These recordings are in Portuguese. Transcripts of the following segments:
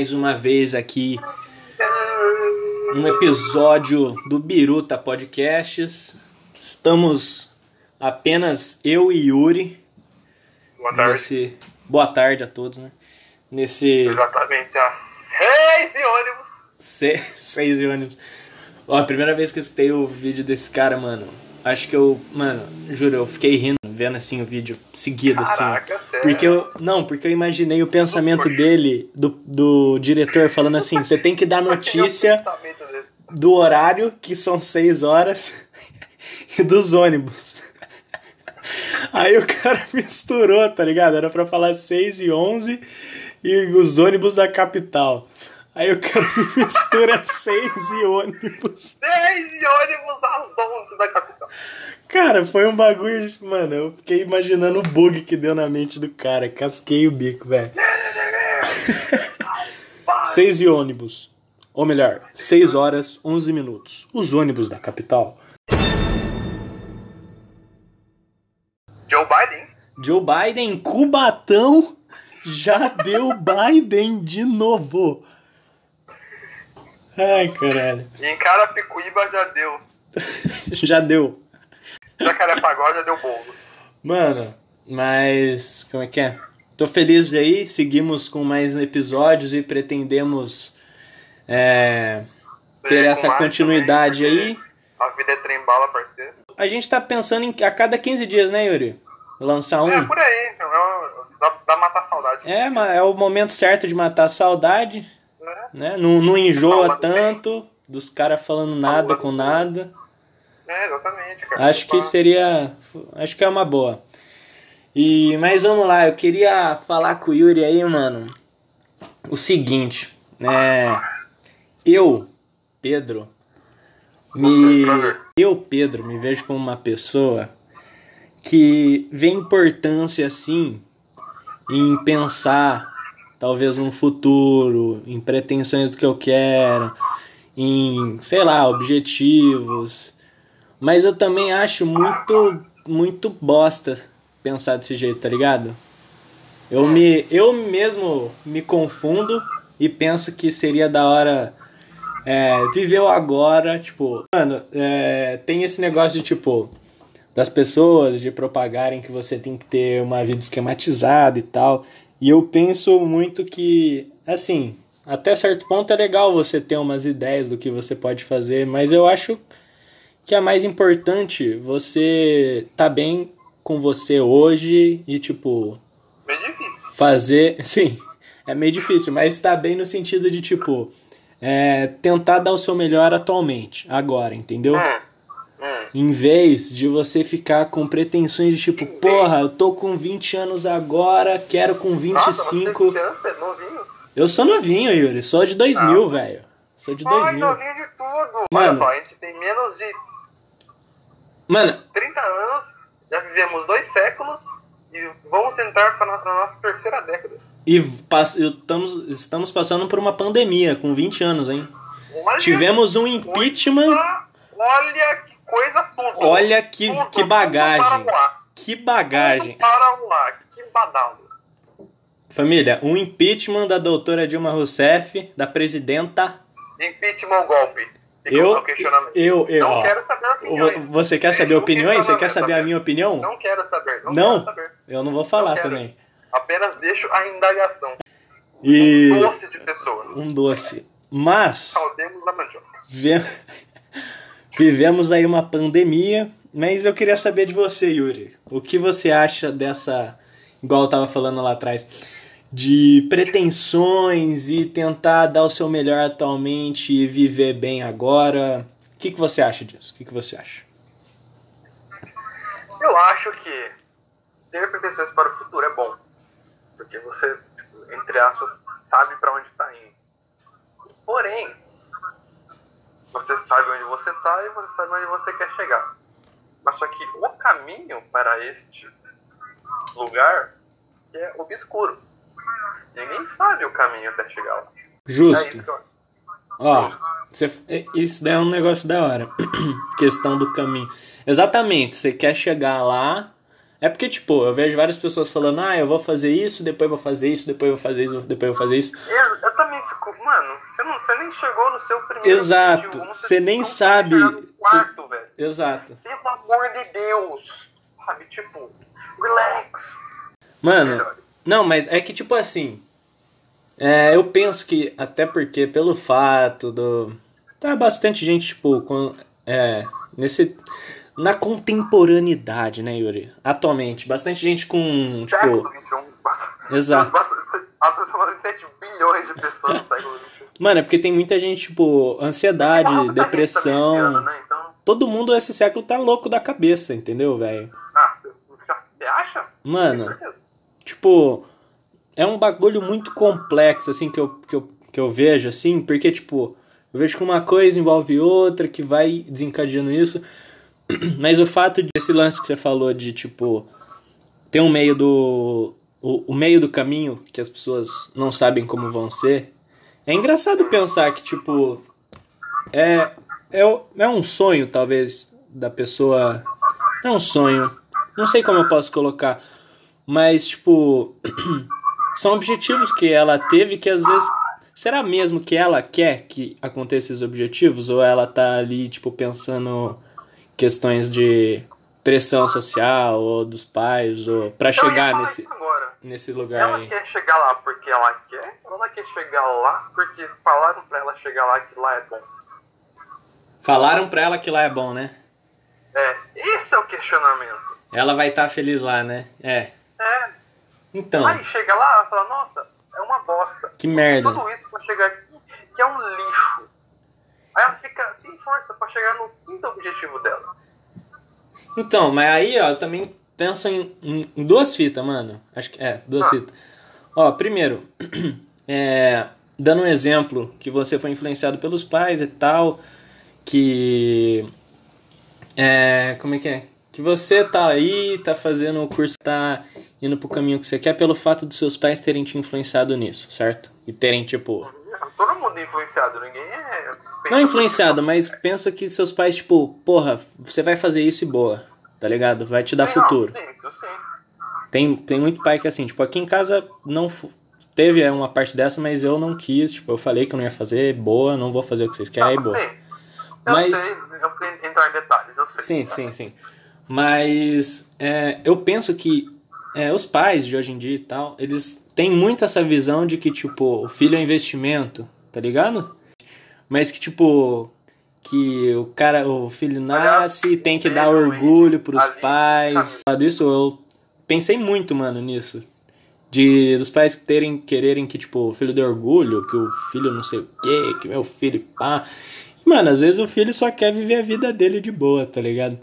mais uma vez aqui um episódio do Biruta Podcasts. Estamos apenas eu e Yuri. Boa tarde. Nesse... Boa tarde a todos, né? Nesse Exatamente às seis e ônibus. se... seis e ônibus. Ó, a primeira vez que eu escutei o vídeo desse cara, mano, acho que eu, mano, juro, eu fiquei rindo vendo assim o vídeo seguido, assim. Caraca, sério. Porque eu. Não, porque eu imaginei o pensamento Poxa. dele, do, do diretor, falando assim: você tem que dar notícia do horário, que são 6 horas, e dos ônibus. Aí o cara misturou, tá ligado? Era pra falar 6 e 11 e os ônibus da capital. Aí o cara mistura 6 e ônibus. Seis e ônibus às onze da capital. Cara, foi um bagulho. Mano, eu fiquei imaginando o bug que deu na mente do cara. Casquei o bico, velho. 6 e ônibus. Ou melhor, 6 horas 11 minutos. Os ônibus da capital. Joe Biden? Joe Biden, Cubatão, já deu Biden de novo. Ai, caralho. E em Carapicuíba já deu. Já deu. Jacarepaguá já deu bolo. Mano, mas. Como é que é? Tô feliz aí, seguimos com mais episódios e pretendemos é, ter essa continuidade também, aí. A vida é trem bala, parceiro. A gente tá pensando em a cada 15 dias, né, Yuri? Lançar É um. por aí, é, dá, dá matar saudade. É, é o momento certo de matar a saudade, né? né? Não, não enjoa Falando bem. tanto dos caras falando nada Falando com nada. É, exatamente, cara. Acho que seria. Acho que é uma boa. E, mas vamos lá, eu queria falar com o Yuri aí, mano. O seguinte, é. Eu, Pedro, me. Eu, Pedro, me vejo como uma pessoa que vê importância, assim, em pensar, talvez, um futuro, em pretensões do que eu quero, em, sei lá, objetivos. Mas eu também acho muito, muito bosta pensar desse jeito, tá ligado? Eu me, eu mesmo me confundo e penso que seria da hora é, o agora, tipo, mano, é, tem esse negócio de tipo das pessoas de propagarem que você tem que ter uma vida esquematizada e tal. E eu penso muito que, assim, até certo ponto é legal você ter umas ideias do que você pode fazer, mas eu acho que é mais importante você tá bem com você hoje e, tipo, Meio difícil. fazer. Sim, é meio difícil, mas tá bem no sentido de, tipo, é, tentar dar o seu melhor atualmente, agora, entendeu? Hum, hum. Em vez de você ficar com pretensões de tipo, porra, eu tô com 20 anos agora, quero com Nossa, você 25. 20 anos, novinho. Eu sou novinho, Yuri, sou de 2000, Ah. velho. Sou de Ai, 2000. novinho de tudo. Mano. Olha só, a gente tem menos de Mano, 30 anos, já vivemos dois séculos e vamos entrar para na nossa terceira década. e pass- estamos, estamos passando por uma pandemia com 20 anos, hein? Olha, Tivemos um impeachment. coisa- Olha que coisa tudo. Olha que, Tudo, que bagagem. Que bagagem. Para voar. Que badalo. Família, um impeachment da doutora Dilma Rousseff, da presidenta. Impeachment golpe? Eu, eu, eu, não ó. quero saber opiniões. Vo- Você quer saber opiniões? Você quer saber a minha opinião? Não quero saber. Não, Não? quero saber. Eu não vou falar Não também. Apenas deixo a indagação. E Um doce de pessoa. um doce. Mas ve- vivemos aí uma pandemia, mas eu queria saber de você, Yuri. O que você acha dessa, igual eu tava falando lá atrás, de pretensões e tentar dar o seu melhor atualmente e viver bem agora? O que, que você acha disso? O que, que você acha? Eu acho que ter pretensões para o futuro é bom. Porque você, tipo, entre aspas, sabe para onde está indo. Porém, você sabe onde você está e você sabe onde você quer chegar. Mas só que o caminho para este lugar é obscuro. Ninguém sabe o caminho até chegar lá. É Justo. isso que eu Ó, você- é- isso daí é um negócio da hora. Questão do caminho. Exatamente, você quer chegar lá, É porque, tipo, eu vejo várias pessoas falando, ah, eu vou fazer isso, depois vou fazer isso, depois vou fazer isso, depois vou fazer isso. Eu, eu também fico, mano, você, não, você nem chegou no seu primeiro Exato, objetivo, você nem sabe. quarto. Exato. Pelo amor de Deus. Sabe, tipo, relax. Mano, Melhor. Não, mas é que, tipo assim. é, eu penso que, até porque, pelo fato do. Tá bastante gente, tipo, com, é, nesse. Na contemporaneidade, né, Yuri? Atualmente, bastante gente com, tipo. Século XXI. Exato. Aproximadamente 7 bilhões de pessoas no século XXI. Mano, é porque tem muita gente, tipo, ansiedade, esse depressão. ano, né? Então, Todo mundo esse século tá louco da cabeça, entendeu, velho? ah, você acha? Mano. Tipo, é um bagulho muito complexo, assim, que eu, que eu, que eu vejo, assim, porque, tipo, eu vejo que uma coisa envolve outra, que vai desencadeando isso. Mas o fato desse lance que você falou de, tipo, ter um meio do. O, o meio do caminho que as pessoas não sabem como vão ser. É engraçado pensar que, tipo. É, é, é um sonho, talvez, da pessoa. É um sonho. Não sei como eu posso colocar. Mas, tipo. são objetivos que ela teve que às vezes. Será mesmo que ela quer que aconteça esses objetivos? Ou ela tá ali, tipo, pensando questões de pressão social ou dos pais ou para ia chegar nesse nesse lugar Ela aí. quer chegar lá porque ela quer, ou ela quer chegar lá porque falaram pra ela chegar lá que lá é bom? Falaram pra ela que lá é bom, né? É, esse é o questionamento. Ela vai estar feliz lá, né? É. É, Então, aí chega lá e fala, nossa, é uma bosta. que merda. Tudo isso pra chegar aqui, que é um lixo. Aí ela fica sem força pra chegar no quinto objetivo dela. Então, mas aí, ó, eu também penso em, em- em duas fitas, mano. Acho que é, duas Ah. fitas. Ó, primeiro, é, dando um exemplo que você foi influenciado pelos pais e tal, que é, como é que é? Que você tá aí, tá fazendo o curso, tá indo pro caminho que você quer pelo fato dos seus pais terem te influenciado nisso, certo? E terem tipo Todo mundo é influenciado, ninguém é. não é influenciado, mas pensa que seus pais, tipo, porra, você vai fazer isso e boa, tá ligado? Vai te dar Sim, não, futuro. Sim, isso sim. Tem, tem muito pai que assim, tipo, aqui em casa não teve uma parte dessa, mas eu não quis, tipo, eu falei que eu não ia fazer, boa, não vou fazer o que vocês querem, Ah, boa. sim. Eu Mas- sei, eu entrar em detalhes, eu sei. Sim, sim, sim. Mas é, eu penso que é, os pais de hoje em dia e tal, eles têm muito essa visão de que, tipo, o filho é investimento, tá ligado? Mas que, tipo, que o cara, o filho nasce e tem que dar orgulho pros pais. Sabe isso? Eu pensei muito, mano, nisso. De dos pais terem, quererem que, tipo, o filho dê orgulho, que o filho não sei o quê, que meu filho pá. Mano, às vezes o filho só quer viver a vida dele de boa, tá ligado?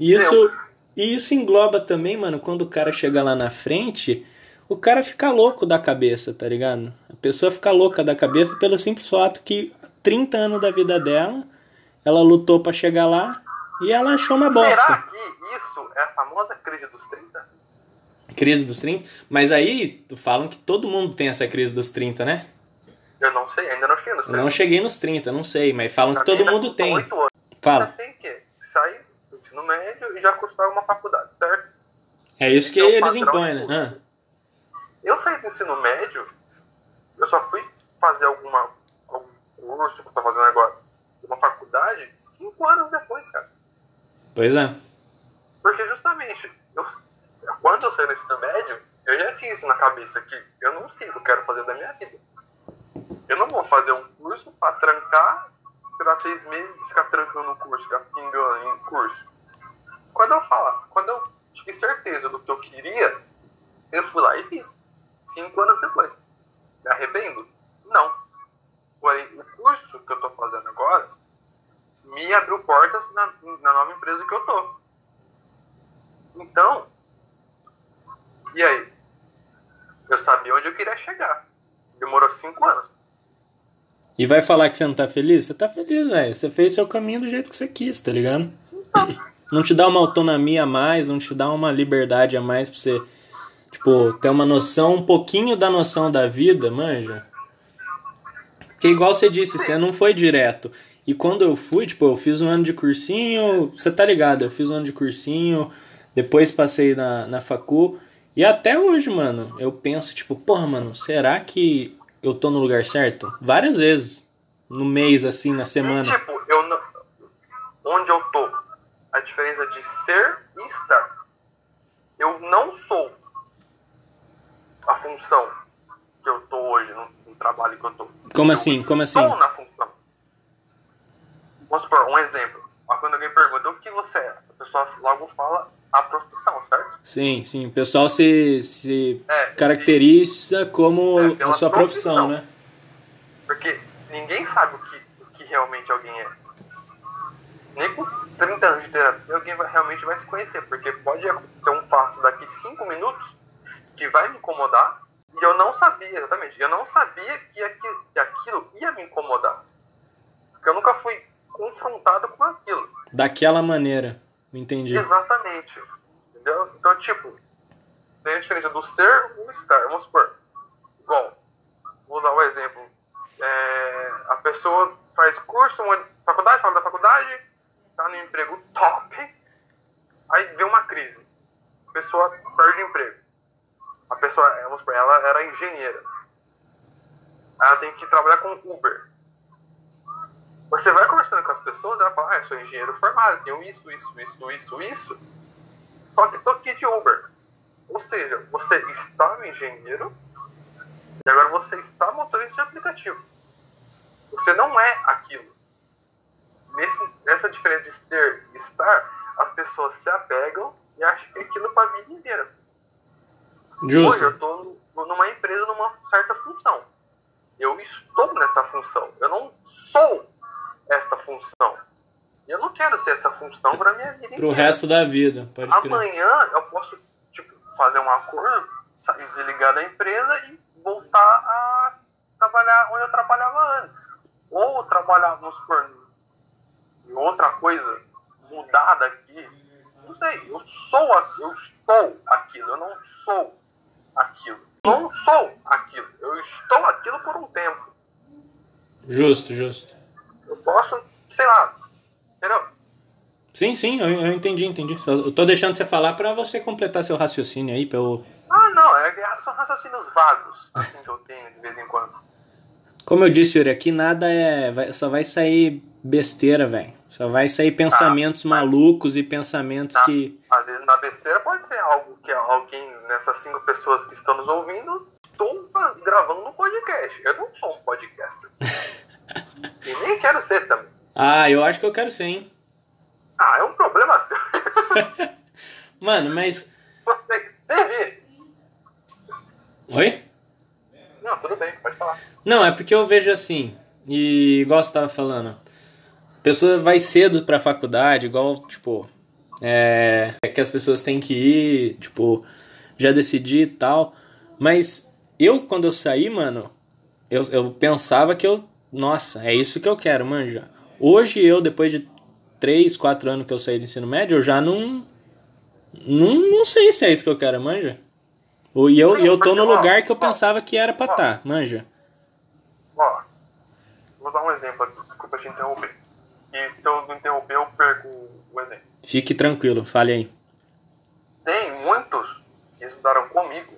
E isso, e isso engloba também, mano, quando o cara chega lá na frente, o cara fica louco da cabeça, tá ligado? A pessoa fica louca da cabeça pelo simples fato que 30 anos da vida dela, ela lutou pra chegar lá e ela achou uma Será bosta. que isso é a famosa crise dos 30? Crise dos 30. Mas aí, tu falam que todo mundo tem essa crise dos 30, né? Eu não sei, ainda não cheguei nos Eu 30. não cheguei nos 30, não sei, mas falam que Pra mim, todo mundo tem. Fala. Você tem que sair do ensino médio e já cursar uma faculdade, certo? É isso que Esse é eles impõem, né? curso. Eu saí do ensino médio, eu só fui fazer alguma, algum curso que eu tô fazendo agora, uma faculdade, cinco anos depois, cara. Ah, pois é. Porque justamente, eu, quando eu saí do ensino médio, eu já tinha isso na cabeça que eu não sei o que eu quero fazer da minha vida. Eu não vou fazer um curso pra trancar, tirar seis meses e ficar trancando o curso, ficar pingando em curso. Quando eu falar, quando eu tive certeza do que eu queria, eu fui lá e fiz. Cinco anos depois. Me arrependo? Não. Porém, o curso que eu tô fazendo agora me abriu portas na, na nova empresa que eu tô. Então, e aí? Eu sabia onde eu queria chegar. Demorou cinco anos. E vai falar que você não tá feliz? Você tá feliz, velho. Você fez seu caminho do jeito que você quis, tá ligado? Não te dá uma autonomia a mais, não te dá uma liberdade a mais pra você, tipo, ter uma noção, um pouquinho da noção da vida, manja? Que igual você disse, você não foi direto. E quando eu fui, tipo, eu fiz um ano de cursinho, você tá ligado, eu fiz um ano de cursinho, depois passei na, na facu. E até hoje, mano, eu penso, tipo, porra, mano, será que eu tô no lugar certo? Várias vezes. No mês, assim, na semana. E, tipo, eu não... onde eu tô, diferença de ser e estar. Eu não sou a função que eu tô hoje, no, no trabalho que eu tô. Como eu assim? Como assim? Estou na função. Vamos supor, um exemplo. Quando alguém pergunta o que você é, a pessoa logo fala a profissão, certo? Sim, sim. O pessoal se, se É, caracteriza como É, a sua profissão, profissão. né? Porque ninguém sabe o que, o que realmente alguém é. Nem com 30 anos de terapia alguém vai, realmente vai se conhecer. Porque pode acontecer um fato daqui 5 minutos que vai me incomodar e eu não sabia, exatamente, eu não sabia que aquilo, que aquilo ia me incomodar. Porque eu nunca fui confrontado com aquilo. Daquela maneira. Entendi. Exatamente. Entendeu? Então, tipo, tem a diferença do ser e do estar. Vamos supor. Igual, vou dar um exemplo. É, a pessoa faz curso, uma faculdade, fala da faculdade, tá no emprego top, aí vem uma crise. A pessoa perde o emprego. A pessoa, vamos supor, ela era engenheira. Ela tem que trabalhar com Uber. Você vai conversando com as pessoas, ela fala, ah, eu sou engenheiro formado, tenho isso, isso, isso, isso, isso. Só que tô aqui de Uber. Ou seja, você está engenheiro e agora você está motorista de aplicativo. Você não é aquilo. Nesse, nessa diferença de ser e estar, as pessoas se apegam e acham que é aquilo para a vida inteira. Hoje eu Justo. estou numa empresa numa certa função. Eu estou nessa função. Eu não sou esta função. Eu não quero ser essa função para minha vida Pro inteira. resto da vida. Amanhã eu posso tipo, fazer um acordo, sair, desligar da empresa e voltar a trabalhar onde eu trabalhava antes. Ou trabalhar, vamos supor, outra coisa, mudar daqui. Não sei, eu sou, eu estou aquilo, eu não sou aquilo. Não sou aquilo, eu estou aquilo por um tempo. Justo, justo. Eu posso, sei lá, entendeu? Sim, sim, eu, eu entendi, entendi. Eu tô deixando você falar pra você completar seu raciocínio aí, pra eu... Ah, não, é, são raciocínios vagos, assim que eu tenho de vez em quando. Como eu disse, Yuri, aqui nada é... vai- só vai sair besteira, velho. Só vai sair pensamentos malucos e pensamentos Tá. que... Às vezes na besteira pode ser algo que alguém, nessas cinco pessoas que estão nos ouvindo, estou gravando um podcast. Eu não sou um podcaster. e nem quero ser também. Ah, eu acho que eu quero ser, hein? Ah, é um problema seu. Mano, mas... Você que. Oi? Não, tudo bem, pode falar. Não, é porque eu vejo assim, e igual você tava falando, pessoa vai cedo pra faculdade, igual, tipo, é, é que as pessoas têm que ir, tipo, já decidi e tal, mas eu, quando eu saí, mano, eu, eu pensava que eu, nossa, é isso que eu quero, manja. Hoje eu, depois de 3, 4 anos que eu saí do ensino médio, eu já não, não, não sei se é isso que eu quero, manja. E eu, eu tô no lugar que eu pensava que era pra estar, manja. Ó, vou dar um exemplo aqui. Desculpa te interromper. E se eu não interromper, eu perco o exemplo. Fique tranquilo, fale aí. Tem muitos que estudaram comigo.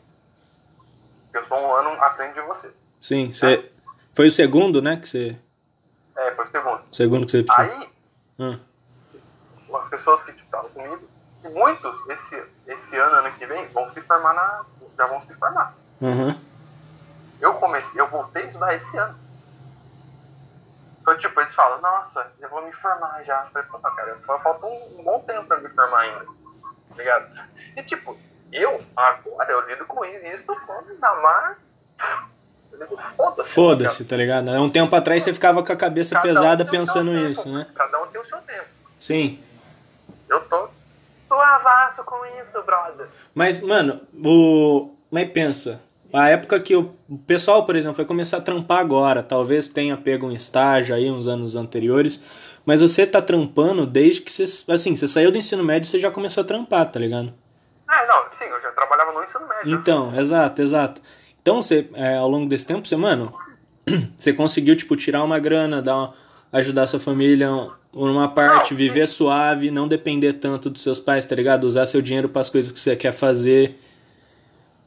que Eu sou um ano à frente de você. Sim, você. Foi o segundo, né? Que você. É, foi o segundo. o Segundo que você. Aí, Ah, as pessoas que estavam comigo, e muitos esse, esse ano, ano que vem, vão se formar na. Já vão se formar. Aham. Eu comecei, eu voltei a estudar esse ano. Então, tipo, eles falam, nossa, eu vou me formar já. Eu falei, pô, cara, falta um, um bom tempo pra me formar ainda. Tá ligado? E tipo, eu, agora, eu lido com isso quando. Eu lido foda-se. Foda-se, tá ligado? Há um tempo atrás você ficava com a cabeça Cada um pesada seu pensando tempo, isso, né? Cada um tem o seu tempo. Sim. Eu tô suavaço com isso, brother. Mas, mano, o. Mas pensa. A época que o pessoal, por exemplo, vai começar a trampar agora, talvez tenha pego um estágio aí uns anos anteriores, mas você tá trampando desde que você, assim, você saiu do ensino médio e você já começou a trampar, tá ligado? É, não, sim, eu já trabalhava no ensino médio. Então, exato, exato. Então, você, é, ao longo desse tempo, você, mano, você conseguiu, tipo, tirar uma grana, dar uma, ajudar sua família numa parte, Não, viver suave, não depender tanto dos seus pais, tá ligado? Usar seu dinheiro para as coisas que você quer fazer.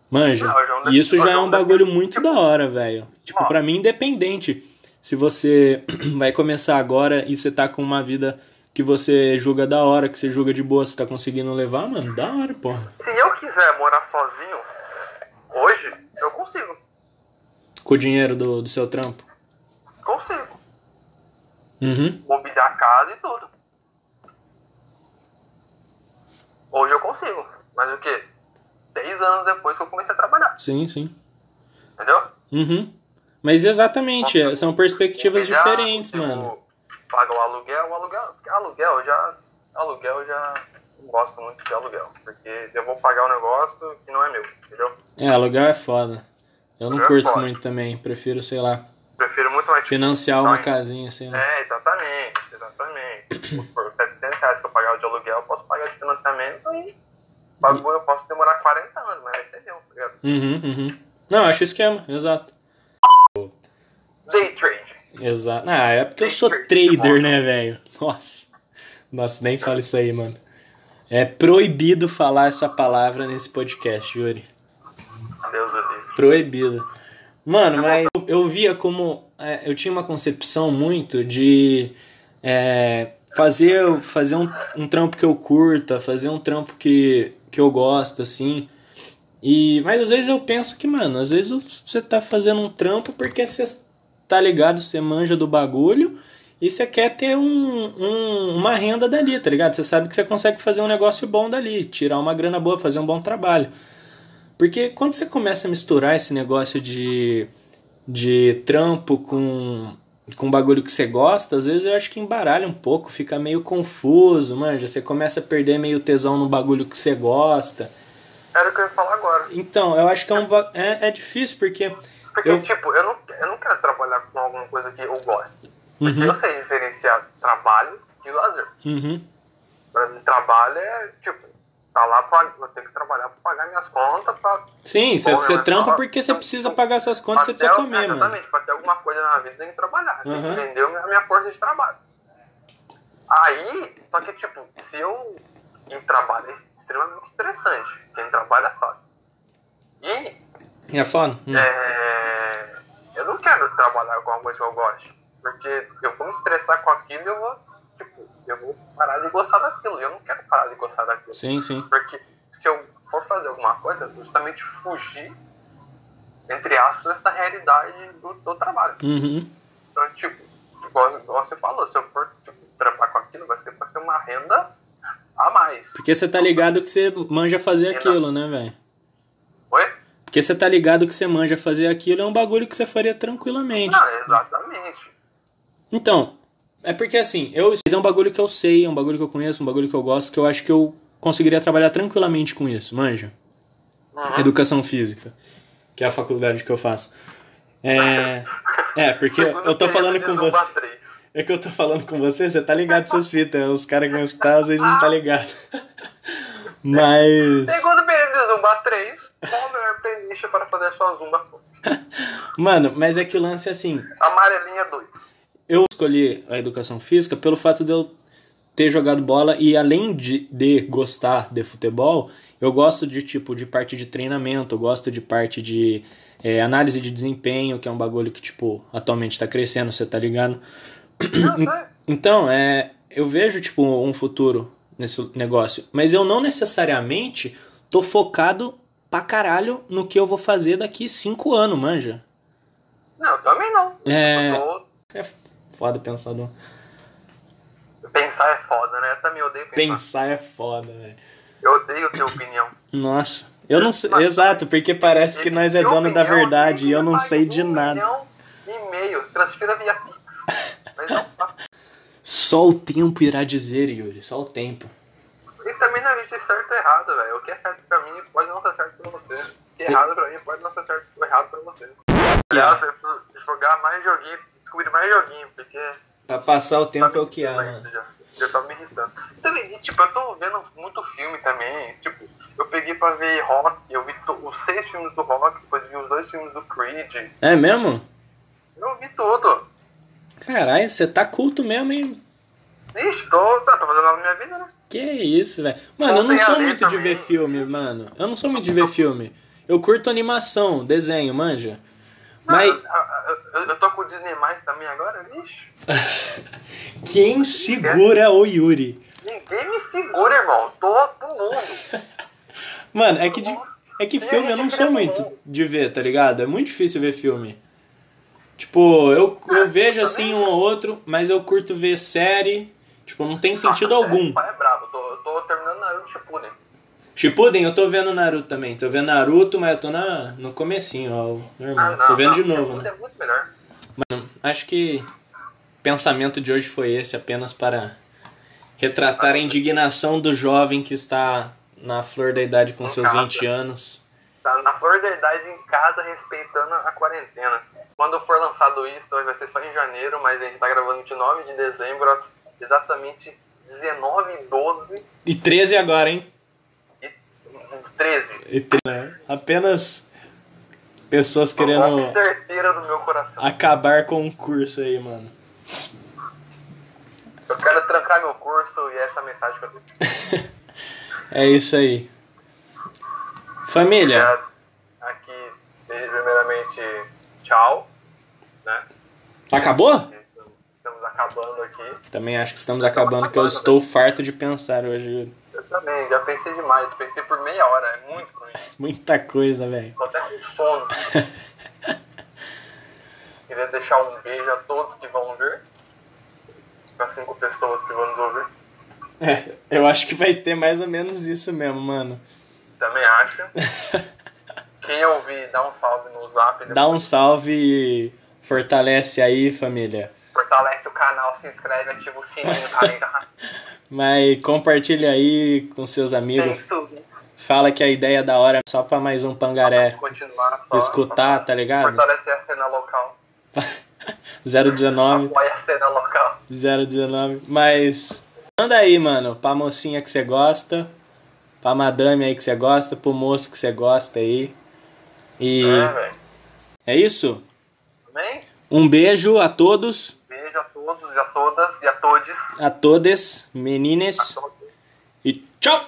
Manja. Não, E isso já é um bagulho muito da hora, velho. Tipo, pra mim, independente. Se você vai começar agora e você tá com uma vida que você julga da hora, que você julga de boa, você tá conseguindo levar, mano, da hora, porra. Se eu quiser morar sozinho, hoje, eu consigo. Com o dinheiro do, do seu trampo. Consigo. Uhum. Mobiliar a casa e tudo. Hoje eu consigo. Mas o quê? Seis anos depois que eu comecei a trabalhar. Sim, sim. Entendeu? Uhum. Mas exatamente, é, são perspectivas diferentes, mano. Pagar o aluguel, o aluguel. Porque aluguel já. Aluguel eu já não gosto muito de aluguel. Porque eu vou pagar um negócio que não é meu, entendeu? É, aluguel é foda. Eu não Aluguel é curto muito também. Prefiro, sei lá, Prefiro muito mais. financiar uma casinha, assim, né? É, exatamente, exatamente. Por 700 reais que eu pagava de aluguel, eu posso pagar de financiamento e o bagulho eu posso demorar 40 anos, mas vai ser meu, tá ligado? Uhum, uhum. Não, acho esquema, exato. Day trade. Exato. Ah, é porque eu sou Trader, trader, bom. né, velho? Nossa. Nossa, nem fala isso aí, mano. É proibido falar essa palavra nesse podcast, Yuri. Deus do. Proibido. Mano, mas eu, eu via como. é, eu tinha uma concepção muito de é, fazer, fazer um, um trampo que eu curta, fazer um trampo que, que eu gosto, assim. E, mas às vezes eu penso que, mano, às vezes você tá fazendo um trampo porque você tá ligado, você manja do bagulho e você quer ter um, um- uma renda dali, tá ligado? Você sabe que você consegue fazer um negócio bom dali, tirar uma grana boa, fazer um bom trabalho. Porque quando você começa a misturar esse negócio de, de trampo com, com um bagulho que você gosta, às vezes eu acho que embaralha um pouco, fica meio confuso, manja. Você começa a perder meio tesão no bagulho que você gosta. Era o que eu ia falar agora. Então, eu acho que é, um, é, é difícil porque. Porque, Eu- tipo, eu não, eu não quero trabalhar com alguma coisa que eu gosto. Porque Uhum, eu sei diferenciar trabalho e lazer. uhum, Pra mim, trabalho é, tipo, tá lá pra. Eu tenho que trabalhar pra pagar minhas contas, pra Sim, você, trampa porque você precisa pagar suas contas e você precisa ter- comer, mano. Exatamente, pra ter alguma coisa na vida tem que trabalhar. Tem Uhum. que vender a minha, força de trabalho. Aí, só que tipo, se eu em trabalho é extremamente estressante. Quem trabalha sabe. E É foda? Hum. é, eu não quero trabalhar com uma coisa que eu gosto. Porque eu vou me estressar com aquilo e eu vou, tipo, eu vou parar de gostar daquilo. Eu não quero parar de gostar daquilo. Sim, sim. Porque se eu for fazer alguma coisa, justamente fugir, entre aspas, dessa realidade do, do trabalho. Uhum. Então, tipo, igual, igual você falou, se eu for tipo, trampar com aquilo, vai ser pra ser uma renda a mais. Porque você tá ligado que você manja fazer aquilo, né, velho? Oi? Porque você tá ligado que você manja fazer aquilo é um bagulho que você faria tranquilamente. Não, exatamente. Então, é porque assim, eu é um bagulho que eu sei, é um bagulho que eu conheço, um bagulho que eu gosto, que eu acho que eu conseguiria trabalhar tranquilamente com isso, manja? Uhum. Educação física, que é a faculdade que eu faço. É, é porque Segundo eu tô falando com você. 3. É que eu tô falando com você, você tá ligado essas fitas, os caras que vão escutar às vezes não tá ligado. Mas. Segundo período de Zumba 3, qual a melhor playlist para fazer a sua Zumba? Mano, mas é que o lance é assim, Amarelinha 2. Eu escolhi a educação física pelo fato de eu ter jogado bola e além de, de gostar de futebol, eu gosto de tipo de parte de treinamento, eu gosto de parte de é, análise de desempenho, que é um bagulho que tipo atualmente tá crescendo, você tá ligado? Sei. Então, é, eu vejo tipo um futuro nesse negócio, mas eu não necessariamente tô focado pra caralho no que eu vou fazer daqui cinco anos, manja. Não, também não. É. É foda pensar no... Pensar é foda, né? Eu também odeio pensar. Pensar é foda, velho. Eu odeio ter opinião. Nossa, eu não sei. Mas- Exato, porque parece que nós é dono da verdade e eu não sei de um nada. e meio. Transfira via Pix. Mas não. Só o tempo irá dizer, Yuri, só o tempo. E também não existe certo e errado, velho. O que é certo pra mim pode não ser certo pra você. O que é errado pra mim pode não ser certo errado pra você. Aliás, jogar mais joguinho, descobrir mais joguinho, porque Pra passar o tá tempo é o que há, ainda já. Já tá me irritando. Também, e, tipo, eu tô vendo muito filme também. Tipo, eu peguei pra ver rock, eu vi os seis filmes do rock, depois vi os dois filmes do Creed. É mesmo? Eu vi tudo. Caralho, você tá culto mesmo, hein? Ixi, tô, tá, tô fazendo na minha vida, né? Que isso, velho. Mano, eu não sou muito de ver filme, mano. Eu não sou muito de ver filme. Eu curto animação, desenho, manja. Mas eu, eu- eu tô com o Disney Mais também agora, vixe. quem segura o Yuri? Ninguém me segura, irmão. Tô pro mundo. Mano, é que, de- é que Tem filme eu não sou vê muito tudo. de ver, tá ligado? É muito difícil ver filme. Tipo, eu, eu Ah, vejo eu assim também. um ou outro, mas eu curto ver série. Tipo, não tem sentido Nossa, algum. O pai é brabo. Eu tô, tô terminando Naruto Shippuden. Shippuden, eu tô vendo Naruto também. Tô vendo Naruto, mas eu tô na, no comecinho, ó. Ah, Normal. não, tô vendo não, de novo, Shippuden né? é muito melhor. Acho que o pensamento de hoje foi esse, apenas para retratar a indignação do jovem que está na flor da idade com Em seus casa. 20 anos. Tá na flor da idade em casa, respeitando a quarentena. Quando for lançado isso, vai ser só em janeiro, mas a gente tá gravando 29 de dezembro, exatamente 19 e 12 E 13 agora, hein? E 13. E tre- né? Apenas pessoas querendo certeira do meu coração. acabar com o curso aí, mano. Eu quero trancar meu curso e essa mensagem que eu tenho. É isso aí. Família, Aqui, primeiramente, tchau. Né? acabou? Estamos acabando aqui. Também acho que estamos acabando, porque eu estou farto de pensar hoje. Eu também, já pensei demais. Pensei por meia hora, é muito ruim. Muita coisa, velho. Tô até com sono. Queria deixar um beijo a todos que vão ver. Para cinco pessoas que vão nos ouvir. É, eu acho que vai ter mais ou menos isso mesmo, mano. Também acho. Quem ouvir, dá um salve no zap. Dá um salve e fortalece aí, família. Fortalece o canal, se inscreve, ativa o sininho, tá? Mas compartilha aí com seus amigos. Fala que a ideia é da hora só pra mais um pangaré Continuar só. escutar, tá ligado? Fortalecer a cena local. 019, Apoia a cena local. 019. Mas manda aí, mano, pra mocinha que você gosta, pra madame aí que você gosta, pro moço que você gosta aí. E É, é isso? Amém? Um beijo a todos, a todas e a todes. a todas, menines, A todos. e tchau!